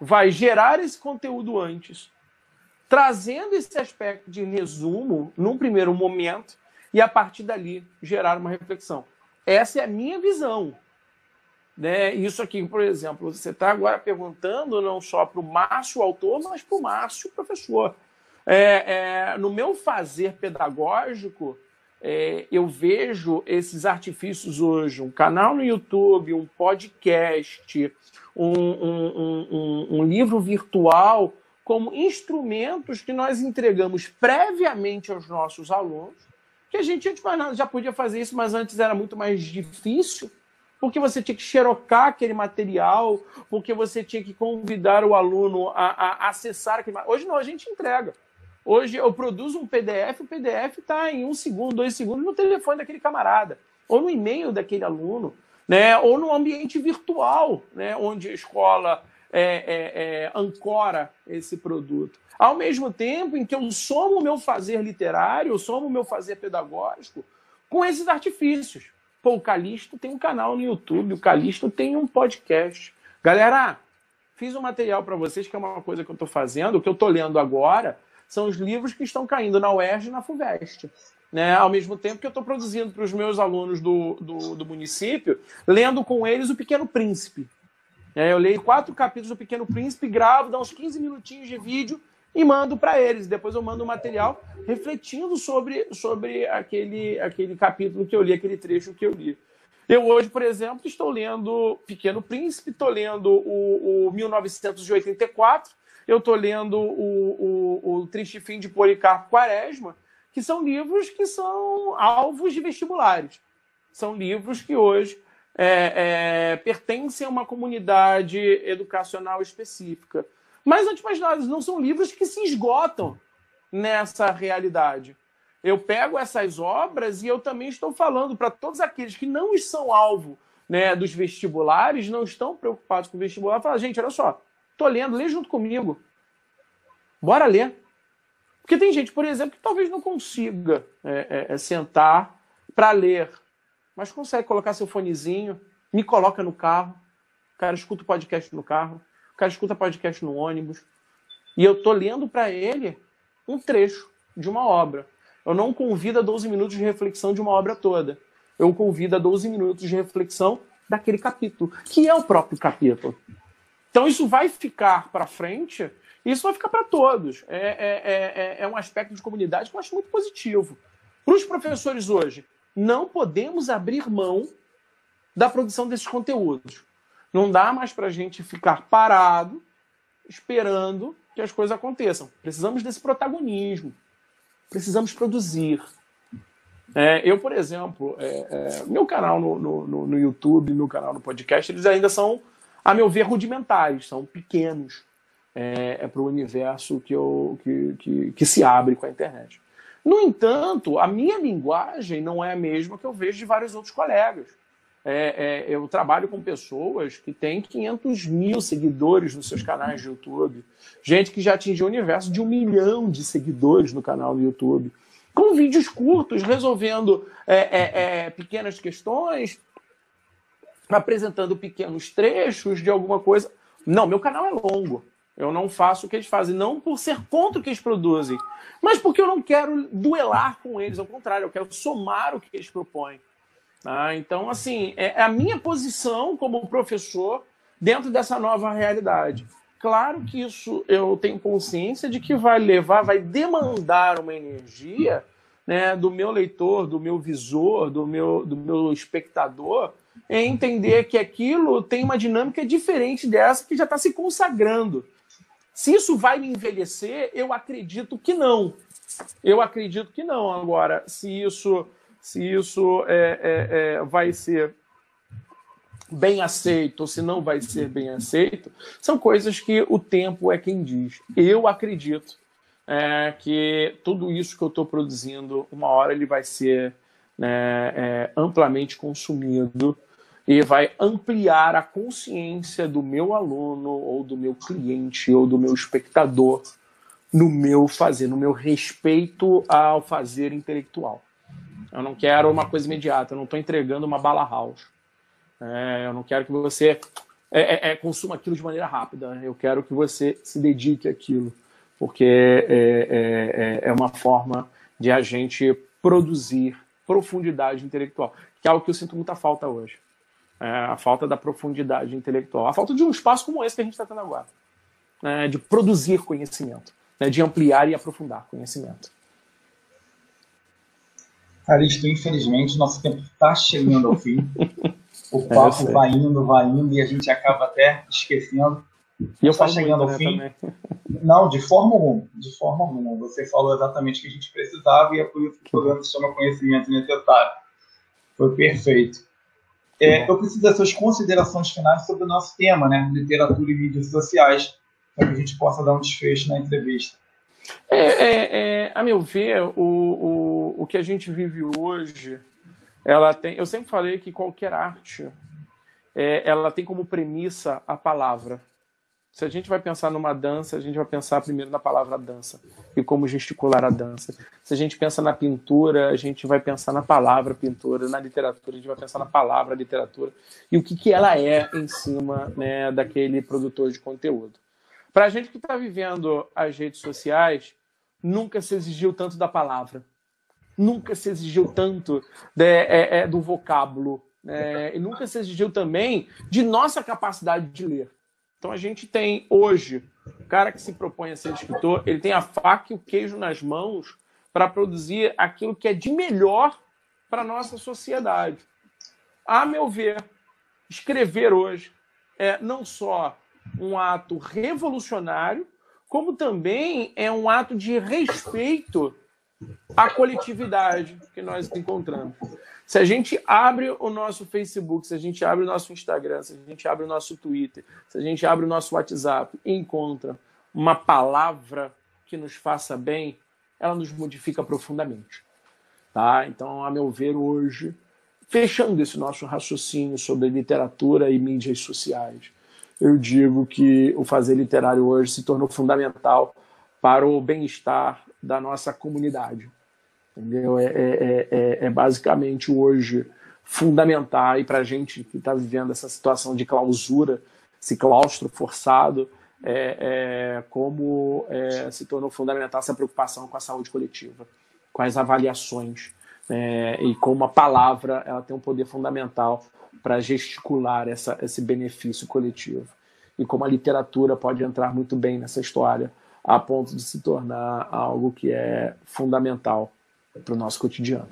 vai gerar esse conteúdo antes, trazendo esse aspecto de resumo num primeiro momento e a partir dali gerar uma reflexão. Essa é a minha visão. Né? Isso aqui, por exemplo, você está agora perguntando não só para o Márcio autor, mas para o Márcio professor. É, é, no meu fazer pedagógico, é, eu vejo esses artifícios hoje, um canal no YouTube, um podcast, um, um, um, um livro virtual, como instrumentos que nós entregamos previamente aos nossos alunos, que a gente já podia fazer isso, mas antes era muito mais difícil, porque você tinha que xerocar aquele material, porque você tinha que convidar o aluno a, a acessar aquele material. Hoje não, a gente entrega. Hoje eu produzo um PDF, o PDF está em um segundo, dois segundos no telefone daquele camarada, ou no e-mail daquele aluno, né? ou no ambiente virtual, né? onde a escola é, é, é, ancora esse produto. Ao mesmo tempo em que eu somo o meu fazer literário, eu somo o meu fazer pedagógico com esses artifícios. Pô, o Calixto tem um canal no YouTube, o Calixto tem um podcast. Galera, fiz um material para vocês que é uma coisa que eu estou fazendo, que eu estou lendo agora, são os livros que estão caindo na UERJ e na FUVEST. Né? Ao mesmo tempo que eu estou produzindo para os meus alunos do, do, do, município, lendo com eles O Pequeno Príncipe. É, eu leio quatro capítulos do Pequeno Príncipe, gravo, dá uns 15 minutinhos de vídeo e mando para eles. Depois eu mando o material refletindo sobre, sobre aquele, aquele capítulo que eu li, aquele trecho que eu li. Eu hoje, por exemplo, estou lendo Pequeno Príncipe, estou lendo o, o 1984, eu estou lendo o, o, o, Triste Fim de Policarpo Quaresma, que são livros que são alvos de vestibulares. São livros que hoje é, é, pertencem a uma comunidade educacional específica. Mas, antes de mais nada, não são livros que se esgotam nessa realidade. Eu pego essas obras e eu também estou falando para todos aqueles que não são alvo né, dos vestibulares, não estão preocupados com o vestibular, falar, gente, olha só, Tô lendo, lê junto comigo. Bora ler. Porque tem gente, por exemplo, que talvez não consiga é, é, é sentar para ler, mas consegue colocar seu fonezinho, me coloca no carro, o cara escuta o podcast no carro, o cara escuta podcast no ônibus, e eu tô lendo para ele um trecho de uma obra. Eu não convido a 12 minutos de reflexão de uma obra toda. Eu convido a 12 minutos de reflexão daquele capítulo, que é o próprio capítulo. Então isso vai ficar para frente, isso vai ficar para todos. É, é, é, é, um aspecto de comunidade que eu acho muito positivo. Para os professores hoje, não podemos abrir mão da produção desses conteúdos. Não dá mais para a gente ficar parado esperando que as coisas aconteçam. Precisamos desse protagonismo. Precisamos produzir. É, eu, por exemplo, é, é, meu canal no, no, no YouTube, meu canal no podcast, eles ainda são a meu ver, rudimentares, são pequenos é, é para o universo que, eu, que, que, que se abre com a internet. No entanto, a minha linguagem não é a mesma que eu vejo de vários outros colegas. É, é, eu trabalho com pessoas que têm 500 mil seguidores nos seus canais de YouTube, gente que já atingiu o universo de um milhão de seguidores no canal do YouTube, com vídeos curtos, resolvendo é, é, é pequenas questões, apresentando pequenos trechos de alguma coisa. Não, meu canal é longo. Eu não faço o que eles fazem, não por ser contra o que eles produzem, mas porque eu não quero duelar com eles, ao contrário, eu quero somar o que eles propõem. Ah, então, assim, é, é a minha posição como professor dentro dessa nova realidade. Claro que isso eu tenho consciência de que vai levar, vai demandar uma energia né, do meu leitor, do meu visor, do meu, do meu espectador, é entender que aquilo tem uma dinâmica diferente dessa que já está se consagrando. Se isso vai me envelhecer, eu acredito que não. Eu acredito que não. Agora, se isso, se isso é, é, é, vai ser bem aceito ou se não vai ser bem aceito, são coisas que o tempo é quem diz. Eu acredito é, que tudo isso que eu estou produzindo, uma hora ele vai ser né, é, amplamente consumido e vai ampliar a consciência do meu aluno, ou do meu cliente, ou do meu espectador no meu fazer, no meu respeito ao fazer intelectual. Eu não quero uma coisa imediata, eu não estou entregando uma bala house. É, eu não quero que você é, é, é, consuma aquilo de maneira rápida. Eu quero que você se dedique àquilo, porque é, é, é uma forma de a gente produzir profundidade intelectual, que é algo que eu sinto muita falta hoje é, a falta da profundidade intelectual, a falta de um espaço como esse que a gente está tendo agora, né, de produzir conhecimento, né, de ampliar e aprofundar conhecimento. Calixto, infelizmente, nosso tempo está chegando ao fim. O é, papo é, vai indo, vai indo e a gente acaba até esquecendo. E eu está chegando ao né, fim. Também. Não, de forma alguma. De forma alguma. Você falou exatamente o que a gente precisava e é por isso que o programa se chama Conhecimento Necessário. Foi perfeito. É, eu preciso das suas considerações finais sobre o nosso tema, né? Literatura e mídias sociais, para que a gente possa dar um desfecho na entrevista. É, é, é, a meu ver, o, o, o que a gente vive hoje, ela tem. Eu sempre falei que qualquer arte, é, ela tem como premissa a palavra. Se a gente vai pensar numa dança, a gente vai pensar primeiro na palavra dança e como gesticular a dança. Se a gente pensa na pintura, a gente vai pensar na palavra pintura. Na literatura, a gente vai pensar na palavra literatura e o que, que ela é em cima né, daquele produtor de conteúdo. Para a gente que está vivendo as redes sociais, nunca se exigiu tanto da palavra, nunca se exigiu tanto de, é, é, do vocábulo, é, e nunca se exigiu também de nossa capacidade de ler. Então a gente tem hoje, o cara que se propõe a ser escritor, ele tem a faca e o queijo nas mãos para produzir aquilo que é de melhor para a nossa sociedade. A meu ver, escrever hoje é não só um ato revolucionário, como também é um ato de respeito à coletividade que nós encontramos. Se a gente abre o nosso Facebook, se a gente abre o nosso Instagram, se a gente abre o nosso Twitter, se a gente abre o nosso WhatsApp e encontra uma palavra que nos faça bem, ela nos modifica profundamente. Tá? Então, a meu ver, hoje, fechando esse nosso raciocínio sobre literatura e mídias sociais, eu digo que o fazer literário hoje se tornou fundamental para o bem-estar da nossa comunidade. Entendeu? É, é, é, é basicamente hoje fundamental e para a gente que está vivendo essa situação de clausura, esse claustro forçado, é, é, como é, se tornou fundamental essa preocupação com a saúde coletiva, com as avaliações é, e como a palavra ela tem um poder fundamental para gesticular essa, esse benefício coletivo. E como a literatura pode entrar muito bem nessa história, a ponto de se tornar algo que é fundamental para o nosso cotidiano.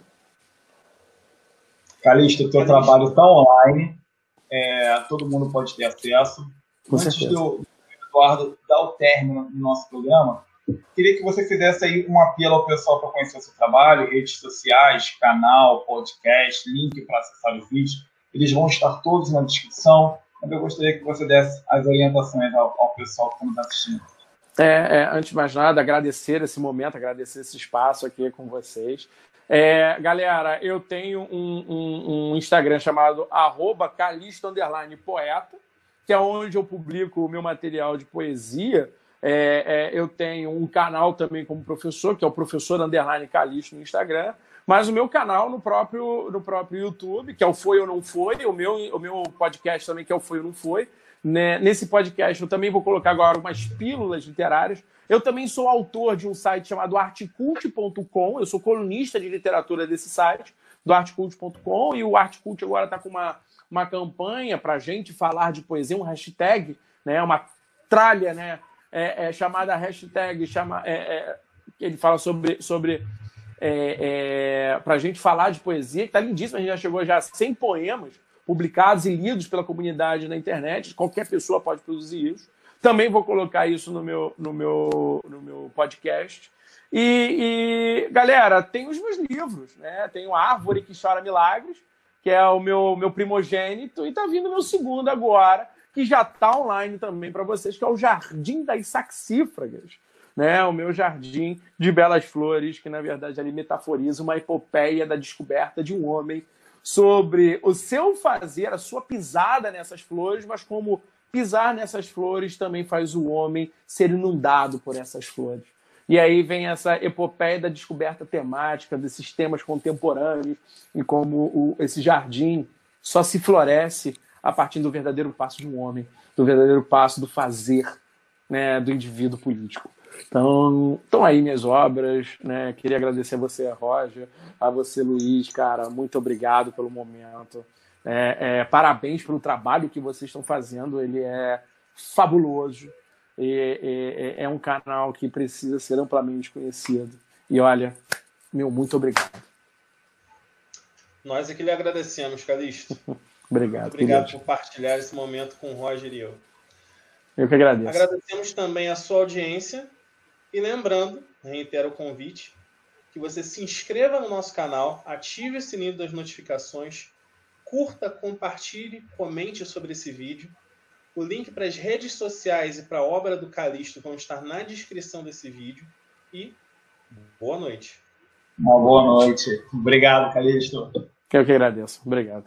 Calixto, o teu trabalho está online, é, todo mundo pode ter acesso. Com Antes certeza. do Eduardo dar o término do nosso programa, queria que você fizesse aí um apelo ao pessoal para conhecer o seu trabalho, redes sociais, canal, podcast, link para acessar o vídeo. Eles vão estar todos na descrição, mas eu gostaria que você desse as orientações ao, ao pessoal que está assistindo. É, é, antes de mais nada, agradecer esse momento, agradecer esse espaço aqui com vocês. É, galera, eu tenho um, um, um Instagram chamado @calisto_poeta, que é onde eu publico o meu material de poesia. É, é, eu tenho um canal também como professor, que é o professor underline Calixto no Instagram, mas o meu canal no próprio, no próprio YouTube, que é o Foi ou Não Foi, o meu, o meu podcast também, que é o Foi ou Não Foi. Né? Nesse podcast eu também vou colocar agora umas pílulas literárias. Eu também sou autor de um site chamado articult.com, eu sou colunista de literatura desse site, do articult.com, e o Articult agora está com uma, uma campanha para gente falar de poesia, um hashtag, né? uma tralha né? É, é, chamada hashtag, chama, é, é ele fala sobre, sobre é, é para gente falar de poesia, que está lindíssimo, a gente já chegou já a 100 poemas, publicados e lidos pela comunidade na internet. Qualquer pessoa pode produzir isso. Também vou colocar isso no meu, no meu, no meu podcast. E, e, galera, tem os meus livros, né? Tem o Árvore que Chora Milagres, que é o meu, meu primogênito, e tá vindo o meu segundo agora, que já tá online também para vocês, que é o Jardim das Saxífragas. Né, o meu jardim de belas flores, que na verdade ali metaforiza uma epopeia da descoberta de um homem sobre o seu fazer, a sua pisada nessas flores, mas como pisar nessas flores também faz o homem ser inundado por essas flores. E aí vem essa epopeia da descoberta temática desses temas contemporâneos e como o, esse jardim só se floresce a partir do verdadeiro passo de um homem, do verdadeiro passo do fazer né, do indivíduo político. Então, estão aí minhas obras, né? Queria agradecer a você, Roger, a você, Luiz, cara, muito obrigado pelo momento. É, é, parabéns pelo trabalho que vocês estão fazendo, ele é fabuloso. E, é um canal que precisa ser amplamente conhecido. E olha, meu, muito obrigado. Nós é que lhe agradecemos, Calixto. obrigado. Muito obrigado querido. por partilhar esse momento com o Roger e eu. Eu que agradeço. Agradecemos também a sua audiência e lembrando, reitero o convite, que você se inscreva no nosso canal, ative o sininho das notificações, curta, compartilhe, comente sobre esse vídeo. O link para as redes sociais e para a obra do Calixto vão estar na descrição desse vídeo. E boa noite. Uma boa noite. Obrigado, Calixto. Eu que agradeço. Obrigado.